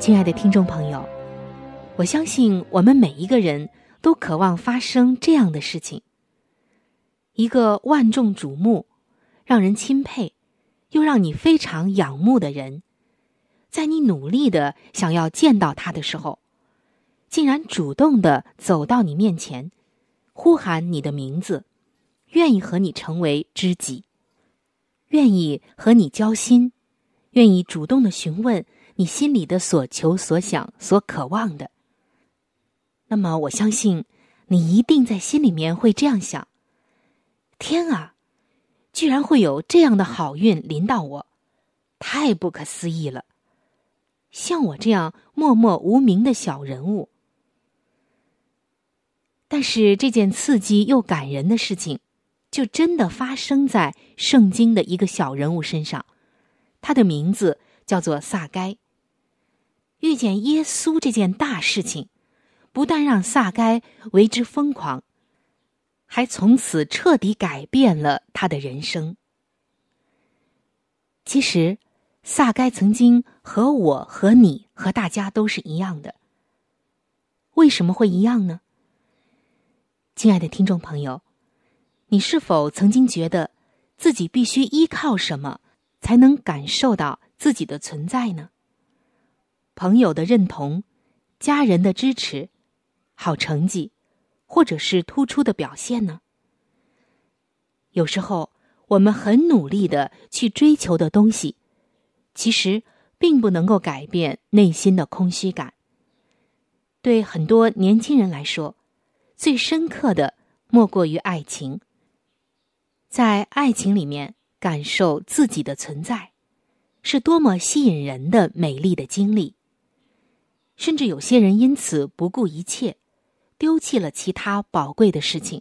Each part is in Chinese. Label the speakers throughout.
Speaker 1: 亲爱的听众朋友，我相信我们每一个人都渴望发生这样的事情。一个万众瞩目、让人钦佩，又让你非常仰慕的人，在你努力的想要见到他的时候，竟然主动的走到你面前，呼喊你的名字，愿意和你成为知己，愿意和你交心，愿意主动的询问你心里的所求所想所渴望的。那么，我相信你一定在心里面会这样想。天啊，居然会有这样的好运临到我，太不可思议了！像我这样默默无名的小人物，但是这件刺激又感人的事情，就真的发生在圣经的一个小人物身上。他的名字叫做撒该。遇见耶稣这件大事情，不但让撒该为之疯狂。还从此彻底改变了他的人生。其实，撒该曾经和我、和你、和大家都是一样的。为什么会一样呢？亲爱的听众朋友，你是否曾经觉得自己必须依靠什么才能感受到自己的存在呢？朋友的认同、家人的支持、好成绩。或者是突出的表现呢？有时候我们很努力的去追求的东西，其实并不能够改变内心的空虚感。对很多年轻人来说，最深刻的莫过于爱情。在爱情里面感受自己的存在，是多么吸引人的美丽的经历。甚至有些人因此不顾一切。丢弃了其他宝贵的事情，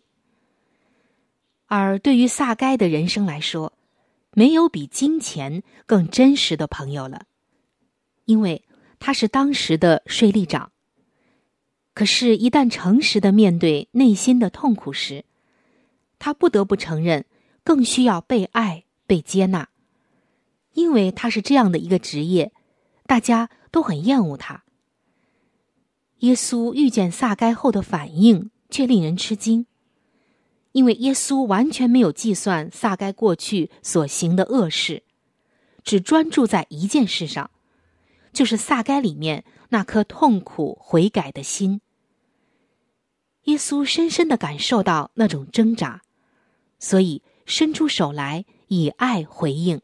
Speaker 1: 而对于萨该的人生来说，没有比金钱更真实的朋友了，因为他是当时的税吏长。可是，一旦诚实的面对内心的痛苦时，他不得不承认，更需要被爱、被接纳，因为他是这样的一个职业，大家都很厌恶他。耶稣遇见撒该后的反应却令人吃惊，因为耶稣完全没有计算撒该过去所行的恶事，只专注在一件事上，就是撒该里面那颗痛苦悔改的心。耶稣深深的感受到那种挣扎，所以伸出手来以爱回应。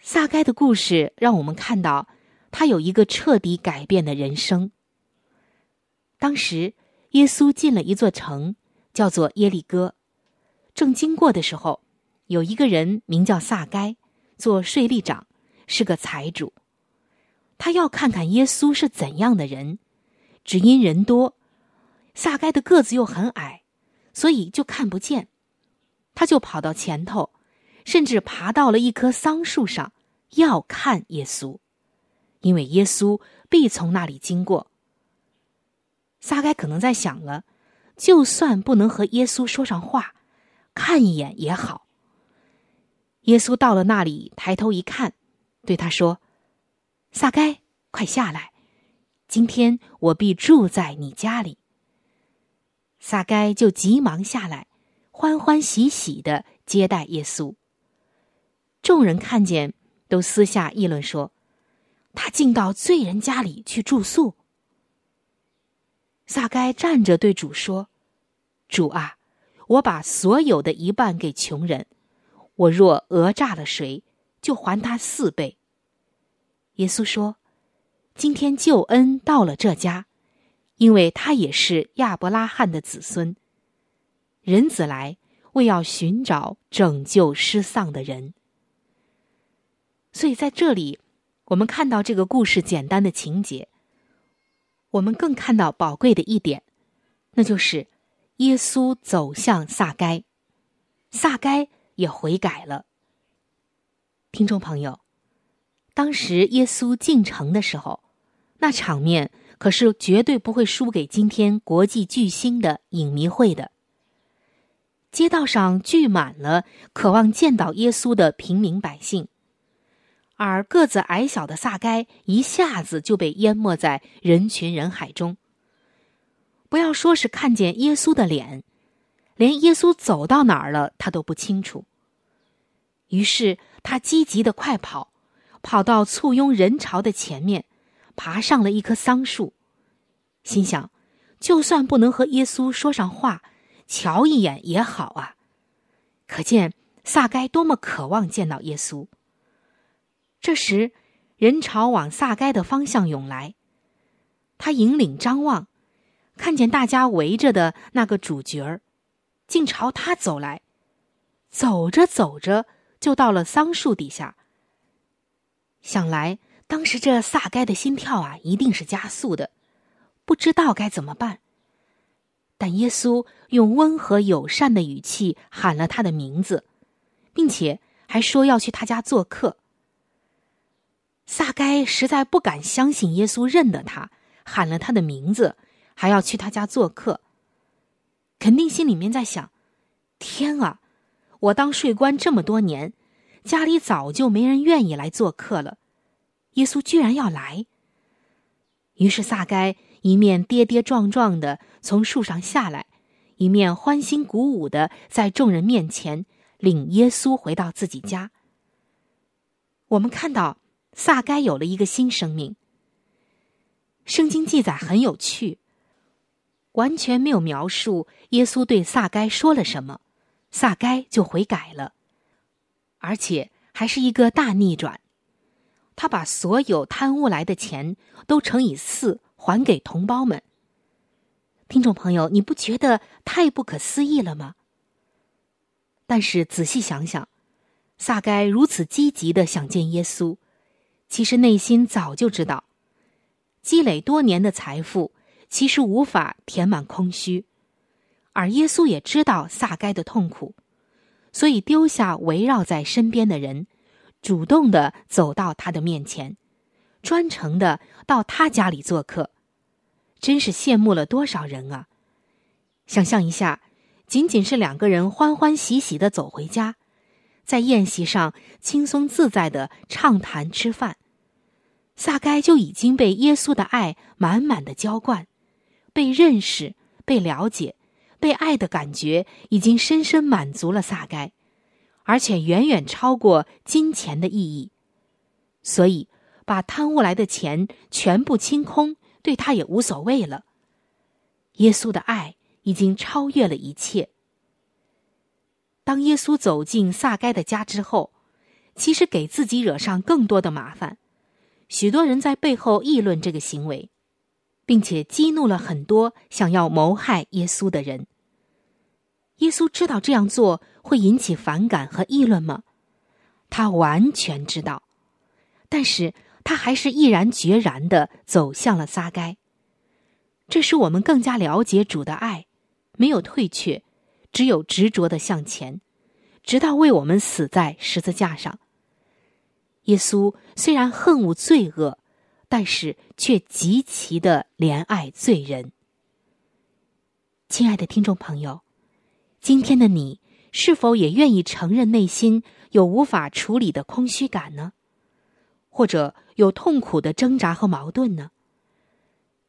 Speaker 1: 撒该的故事让我们看到。他有一个彻底改变的人生。当时，耶稣进了一座城，叫做耶利哥。正经过的时候，有一个人名叫撒该，做税吏长，是个财主。他要看看耶稣是怎样的人，只因人多，撒该的个子又很矮，所以就看不见。他就跑到前头，甚至爬到了一棵桑树上，要看耶稣。因为耶稣必从那里经过，撒该可能在想了，就算不能和耶稣说上话，看一眼也好。耶稣到了那里，抬头一看，对他说：“撒该，快下来，今天我必住在你家里。”撒该就急忙下来，欢欢喜喜的接待耶稣。众人看见都私下议论说：“他竟到罪人家里去住宿。”撒该站着对主说：“主啊，我把所有的一半给穷人，我若讹诈了谁，就还他四倍。”耶稣说：“今天救恩到了这家，因为他也是亚伯拉罕的子孙。人子来，为要寻找拯救失丧的人。”所以在这里，我们看到这个故事简单的情节。我们更看到宝贵的一点，那就是耶稣走向撒该，撒该也悔改了。听众朋友，当时耶稣进城的时候，那场面可是绝对不会输给今天国际巨星的影迷会的。街道上聚满了渴望见到耶稣的平民百姓。而个子矮小的撒该一下子就被淹没在人群人海中。不要说是看见耶稣的脸，连耶稣走到哪儿了，他都不清楚。于是他积极的快跑，跑到簇拥人潮的前面，爬上了一棵桑树，心想：就算不能和耶稣说上话，瞧一眼也好啊。可见撒该多么渴望见到耶稣。这时，人潮往撒该的方向涌来。他引领张望，看见大家围着的那个主角儿，竟朝他走来。走着走着，就到了桑树底下。想来，当时这撒该的心跳啊，一定是加速的，不知道该怎么办。但耶稣用温和友善的语气喊了他的名字，并且还说要去他家做客。撒该实在不敢相信耶稣认得他，喊了他的名字，还要去他家做客。肯定心里面在想：天啊，我当税官这么多年，家里早就没人愿意来做客了，耶稣居然要来。于是撒该一面跌跌撞撞的从树上下来，一面欢欣鼓舞的在众人面前领耶稣回到自己家。我们看到。撒该有了一个新生命。圣经记载很有趣，完全没有描述耶稣对撒该说了什么，撒该就悔改了，而且还是一个大逆转。他把所有贪污来的钱都乘以四还给同胞们。听众朋友，你不觉得太不可思议了吗？但是仔细想想，撒该如此积极的想见耶稣。其实内心早就知道，积累多年的财富其实无法填满空虚，而耶稣也知道撒该的痛苦，所以丢下围绕在身边的人，主动的走到他的面前，专程的到他家里做客，真是羡慕了多少人啊！想象一下，仅仅是两个人欢欢喜喜的走回家。在宴席上轻松自在的畅谈吃饭，撒该就已经被耶稣的爱满满的浇灌，被认识、被了解、被爱的感觉已经深深满足了撒该，而且远远超过金钱的意义，所以把贪污来的钱全部清空，对他也无所谓了。耶稣的爱已经超越了一切。当耶稣走进撒该的家之后，其实给自己惹上更多的麻烦。许多人在背后议论这个行为，并且激怒了很多想要谋害耶稣的人。耶稣知道这样做会引起反感和议论吗？他完全知道，但是他还是毅然决然的走向了撒该。这使我们更加了解主的爱，没有退却。只有执着的向前，直到为我们死在十字架上。耶稣虽然恨恶罪恶，但是却极其的怜爱罪人。亲爱的听众朋友，今天的你是否也愿意承认内心有无法处理的空虚感呢？或者有痛苦的挣扎和矛盾呢？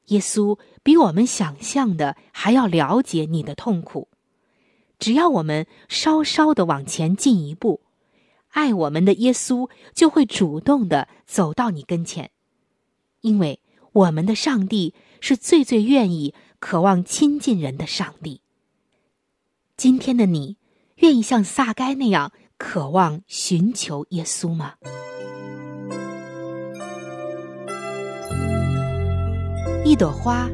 Speaker 1: 耶稣比我们想象的还要了解你的痛苦。只要我们稍稍的往前进一步，爱我们的耶稣就会主动的走到你跟前，因为我们的上帝是最最愿意、渴望亲近人的上帝。今天的你，愿意像撒该那样渴望寻求耶稣吗？一朵花，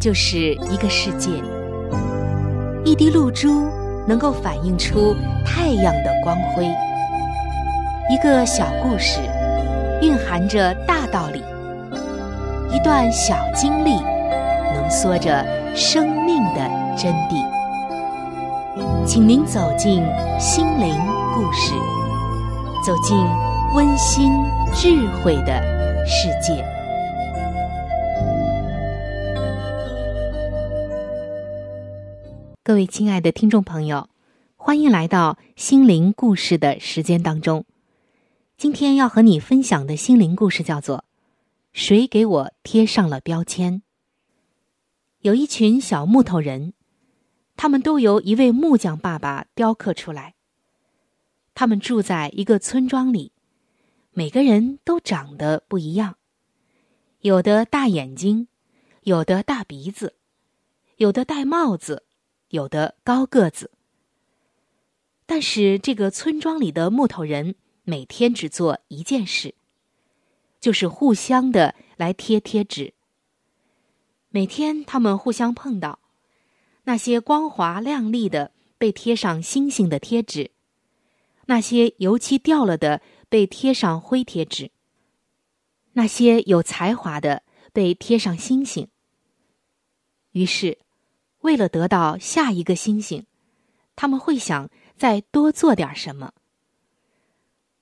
Speaker 1: 就是一个世界；一滴露珠，能够反映出太阳的光辉。一个小故事，蕴含着大道理；一段小经历，浓缩着生命的真谛。请您走进心灵故事，走进温馨智慧的世界。各位亲爱的听众朋友，欢迎来到心灵故事的时间当中。今天要和你分享的心灵故事叫做《谁给我贴上了标签》。有一群小木头人，他们都由一位木匠爸爸雕刻出来。他们住在一个村庄里，每个人都长得不一样，有的大眼睛，有的大鼻子，有的戴帽子，有的高个子。但是这个村庄里的木头人。每天只做一件事，就是互相的来贴贴纸。每天他们互相碰到，那些光滑亮丽的被贴上星星的贴纸，那些油漆掉了的被贴上灰贴纸，那些有才华的被贴上星星。于是，为了得到下一个星星，他们会想再多做点什么。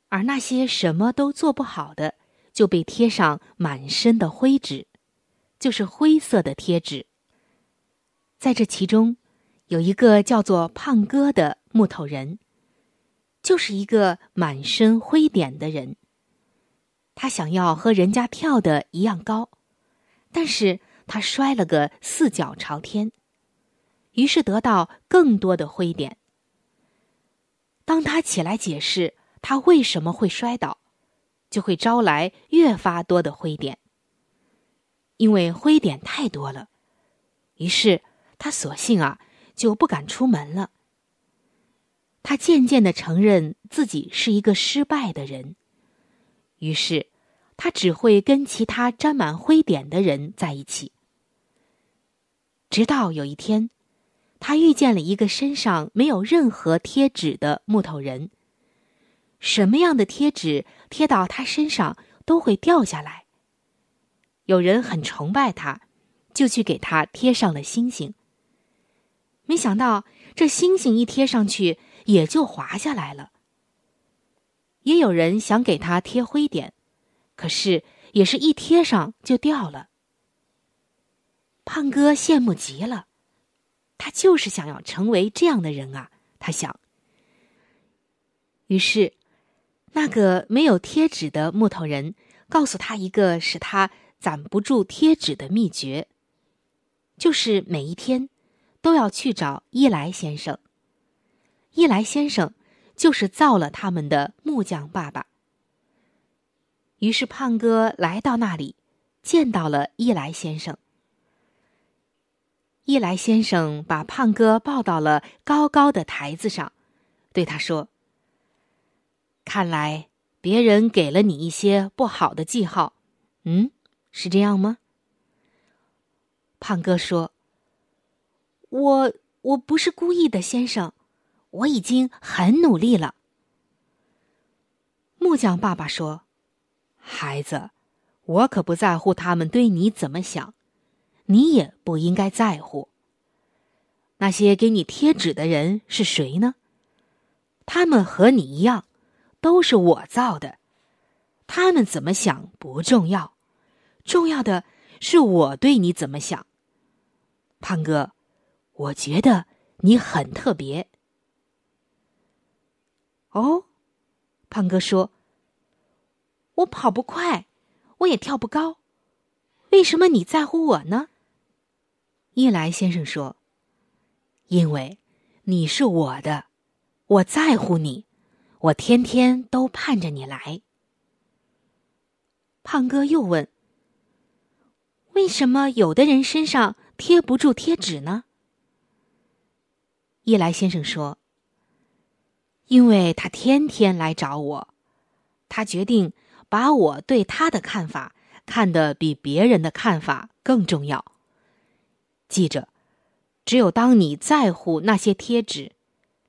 Speaker 1: 而那些什么都做不好的，就被贴上满身的灰纸，就是灰色的贴纸。在这其中，有一个叫做胖哥的木头人，就是一个满身灰点的人。他想要和人家跳的一样高，但是他摔了个四脚朝天，于是得到更多的灰点。当他起来解释。他为什么会摔倒，就会招来越发多的灰点。因为灰点太多了，于是他索性啊就不敢出门了。他渐渐的承认自己是一个失败的人，于是他只会跟其他沾满灰点的人在一起。直到有一天，他遇见了一个身上没有任何贴纸的木头人。什么样的贴纸贴到他身上都会掉下来。有人很崇拜他，就去给他贴上了星星。没想到这星星一贴上去也就滑下来了。也有人想给他贴灰点，可是也是一贴上就掉了。胖哥羡慕极了，他就是想要成为这样的人啊！他想。于是。那个没有贴纸的木头人告诉他一个使他攒不住贴纸的秘诀，就是每一天都要去找伊莱先生。伊莱先生就是造了他们的木匠爸爸。于是胖哥来到那里，见到了伊莱先生。伊莱先生把胖哥抱到了高高的台子上，对他说。看来别人给了你一些不好的记号，嗯，是这样吗？胖哥说：“我我不是故意的，先生，我已经很努力了。”木匠爸爸说：“孩子，我可不在乎他们对你怎么想，你也不应该在乎。那些给你贴纸的人是谁呢？他们和你一样。”都是我造的，他们怎么想不重要，重要的是我对你怎么想。胖哥，我觉得你很特别。哦，胖哥说：“我跑不快，我也跳不高，为什么你在乎我呢？”伊莱先生说：“因为你是我的，我在乎你。”我天天都盼着你来。”胖哥又问：“为什么有的人身上贴不住贴纸呢？”伊莱先生说：“因为他天天来找我，他决定把我对他的看法看得比别人的看法更重要。记着，只有当你在乎那些贴纸，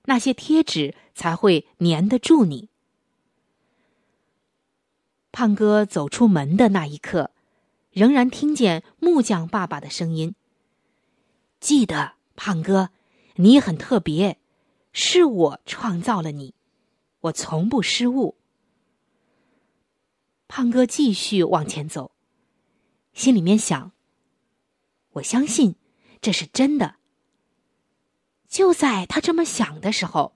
Speaker 1: 那些贴纸才会粘得住你。”胖哥走出门的那一刻，仍然听见木匠爸爸的声音：“记得，胖哥。”你很特别，是我创造了你，我从不失误。胖哥继续往前走，心里面想：我相信这是真的。就在他这么想的时候，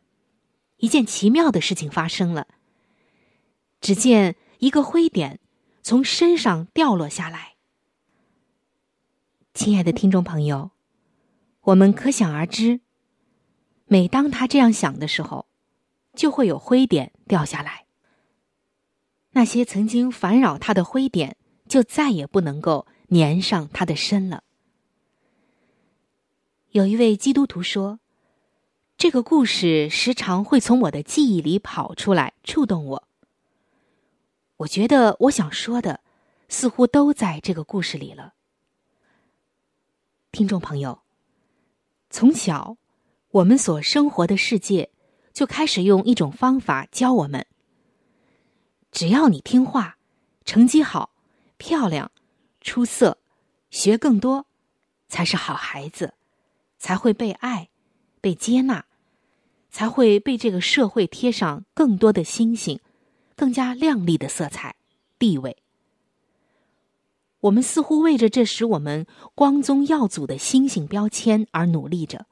Speaker 1: 一件奇妙的事情发生了。只见一个灰点从身上掉落下来。亲爱的听众朋友，我们可想而知。每当他这样想的时候，就会有灰点掉下来。那些曾经烦扰他的灰点，就再也不能够粘上他的身了。有一位基督徒说：“这个故事时常会从我的记忆里跑出来，触动我。我觉得我想说的，似乎都在这个故事里了。”听众朋友，从小。我们所生活的世界，就开始用一种方法教我们：只要你听话、成绩好、漂亮、出色、学更多，才是好孩子，才会被爱、被接纳，才会被这个社会贴上更多的星星、更加亮丽的色彩、地位。我们似乎为着这使我们光宗耀祖的星星标签而努力着。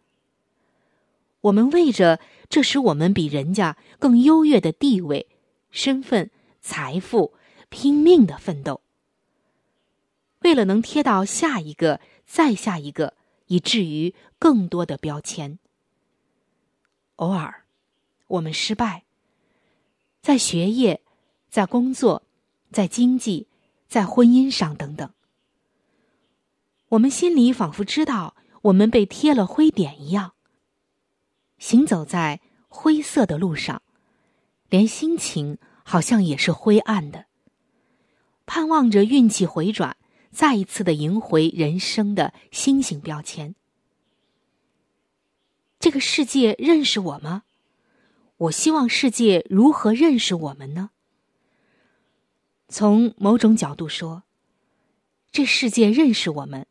Speaker 1: 我们为着这使我们比人家更优越的地位、身份、财富，拼命的奋斗。为了能贴到下一个、再下一个，以至于更多的标签。偶尔，我们失败，在学业、在工作、在经济、在婚姻上等等。我们心里仿佛知道，我们被贴了灰点一样。行走在灰色的路上，连心情好像也是灰暗的。盼望着运气回转，再一次的赢回人生的星星标签。这个世界认识我吗？我希望世界如何认识我们呢？从某种角度说，这世界认识我们。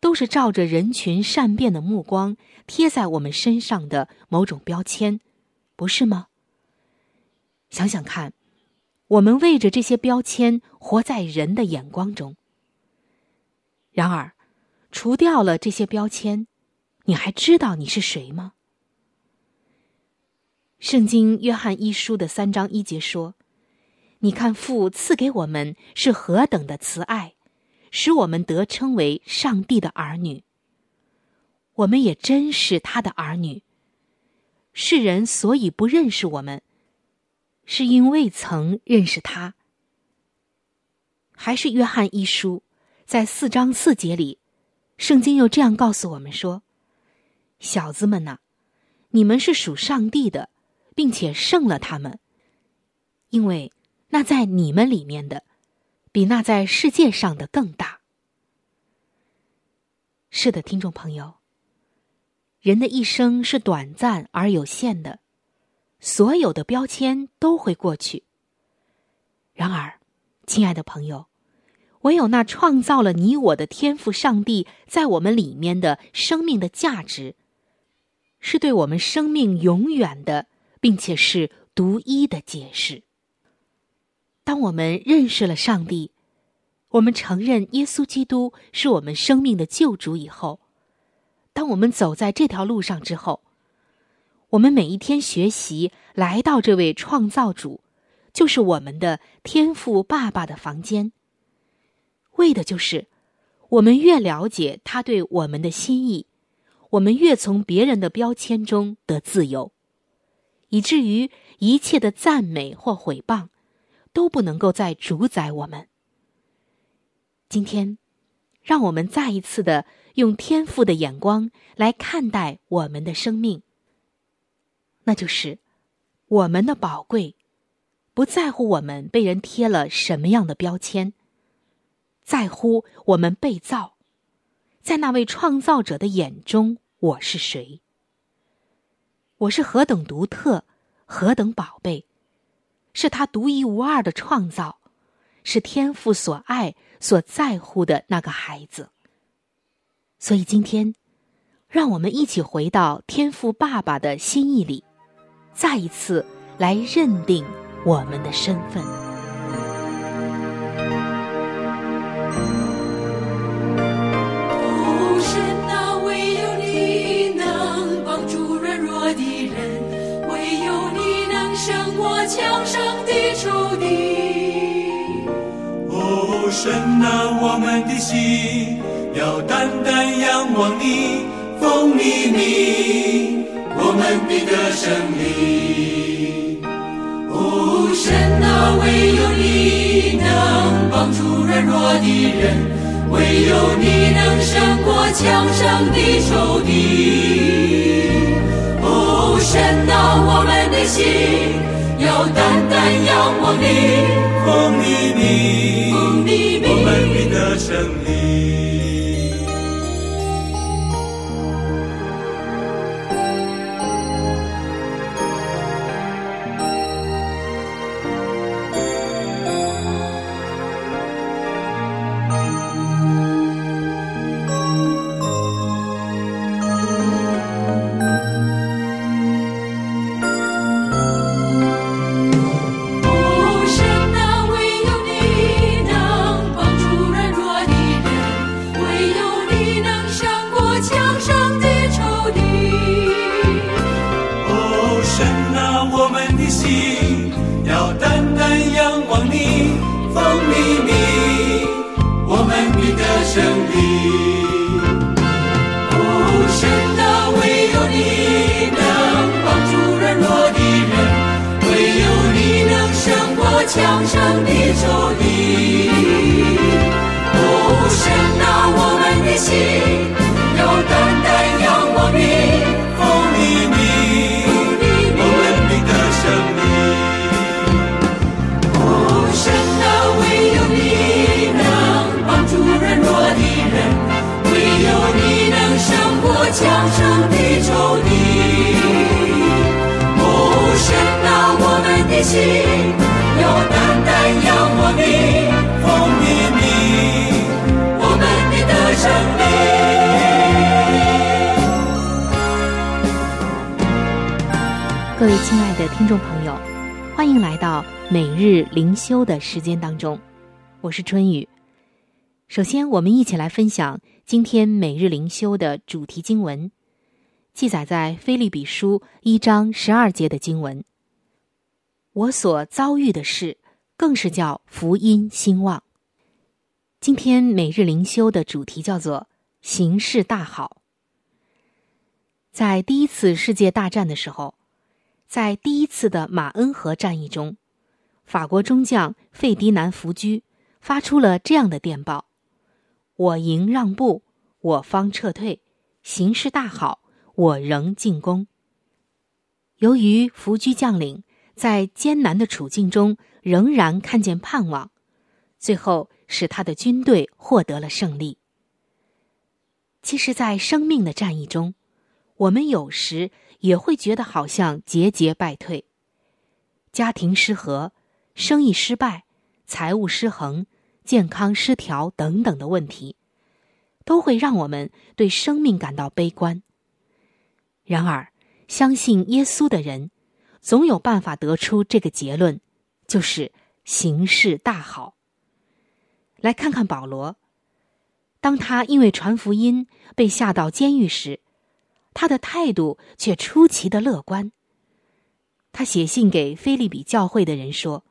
Speaker 1: 都是照着人群善变的目光贴在我们身上的某种标签，不是吗？想想看，我们为着这些标签活在人的眼光中。然而，除掉了这些标签，你还知道你是谁吗？圣经约翰一书的三章一节说：“你看父赐给我们是何等的慈爱。”使我们得称为上帝的儿女。我们也真是他的儿女。世人所以不认识我们，是因未曾认识他。还是约翰一书，在四章四节里，圣经又这样告诉我们说：“小子们呐，你们是属上帝的，并且胜了他们，因为那在你们里面的。”比那在世界上的更大。是的，听众朋友，人的一生是短暂而有限的，所有的标签都会过去。然而，亲爱的朋友，唯有那创造了你我的天赋上帝在我们里面的生命的价值，是对我们生命永远的，并且是独一的解释。当我们认识了上帝，我们承认耶稣基督是我们生命的救主以后，当我们走在这条路上之后，我们每一天学习来到这位创造主，就是我们的天赋爸爸的房间，为的就是我们越了解他对我们的心意，我们越从别人的标签中得自由，以至于一切的赞美或毁谤，都不能够再主宰我们。今天，让我们再一次的用天赋的眼光来看待我们的生命。那就是我们的宝贵，不在乎我们被人贴了什么样的标签，在乎我们被造，在那位创造者的眼中，我是谁？我是何等独特，何等宝贝，是他独一无二的创造，是天父所爱、所在乎的那个孩子。所以今天，让我们一起回到天父爸爸的心意里。再一次来认定我们的身份。
Speaker 2: 胜过强盛的仇敌。
Speaker 3: 哦，神啊，我们的心要单单仰望你，奉你名。我们必得胜利。
Speaker 2: 哦，神啊，唯有你能帮助软弱的人，唯有你能胜过强盛的仇敌。哦，神啊，我们的心要单单仰望你，
Speaker 3: 奉你名，
Speaker 2: 奉你名，
Speaker 3: 我们必得胜利。
Speaker 2: 你，无声的，唯有你能帮助软弱的人，唯有你能胜过强盛的仇敌。心。要单单仰望你，
Speaker 3: 奉你名，
Speaker 2: 我们必得胜
Speaker 1: 利。各位亲爱的听众朋友，欢迎来到每日灵修的时间当中，我是春雨。首先，我们一起来分享今天每日灵修的主题经文，记载在《菲利比书》一章十二节的经文。我所遭遇的事，更是叫福音兴旺。今天每日灵修的主题叫做“形势大好”。在第一次世界大战的时候，在第一次的马恩河战役中，法国中将费迪南福居发出了这样的电报：“我营让步，我方撤退，形势大好，我仍进攻。”由于弗居将领。在艰难的处境中，仍然看见盼望，最后使他的军队获得了胜利。其实，在生命的战役中，我们有时也会觉得好像节节败退，家庭失和、生意失败、财务失衡、健康失调等等的问题，都会让我们对生命感到悲观。然而，相信耶稣的人。总有办法得出这个结论，就是形势大好。来看看保罗，当他因为传福音被下到监狱时，他的态度却出奇的乐观。他写信给菲利比教会的人说：“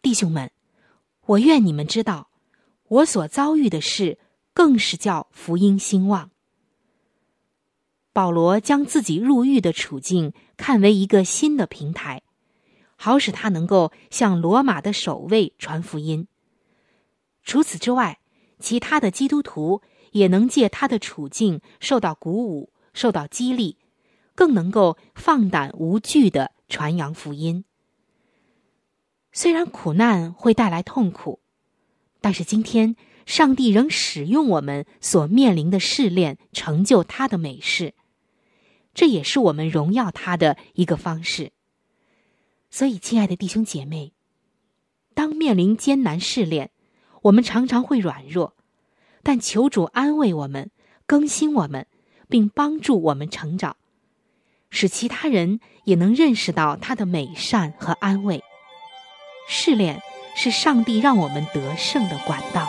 Speaker 1: 弟兄们，我愿你们知道，我所遭遇的事，更是叫福音兴旺。”保罗将自己入狱的处境看为一个新的平台，好使他能够向罗马的守卫传福音。除此之外，其他的基督徒也能借他的处境受到鼓舞、受到激励，更能够放胆无惧的传扬福音。虽然苦难会带来痛苦，但是今天上帝仍使用我们所面临的试炼，成就他的美事。这也是我们荣耀他的一个方式。所以，亲爱的弟兄姐妹，当面临艰难试炼，我们常常会软弱，但求主安慰我们、更新我们，并帮助我们成长，使其他人也能认识到他的美善和安慰。试炼是上帝让我们得胜的管道。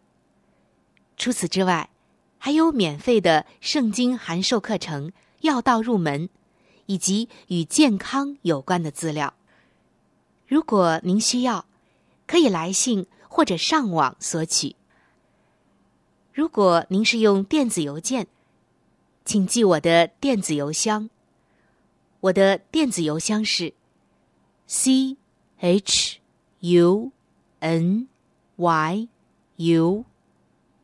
Speaker 1: 除此之外，还有免费的圣经函授课程《要道入门》，以及与健康有关的资料。如果您需要，可以来信或者上网索取。如果您是用电子邮件，请记我的电子邮箱。我的电子邮箱是 c h u n y u。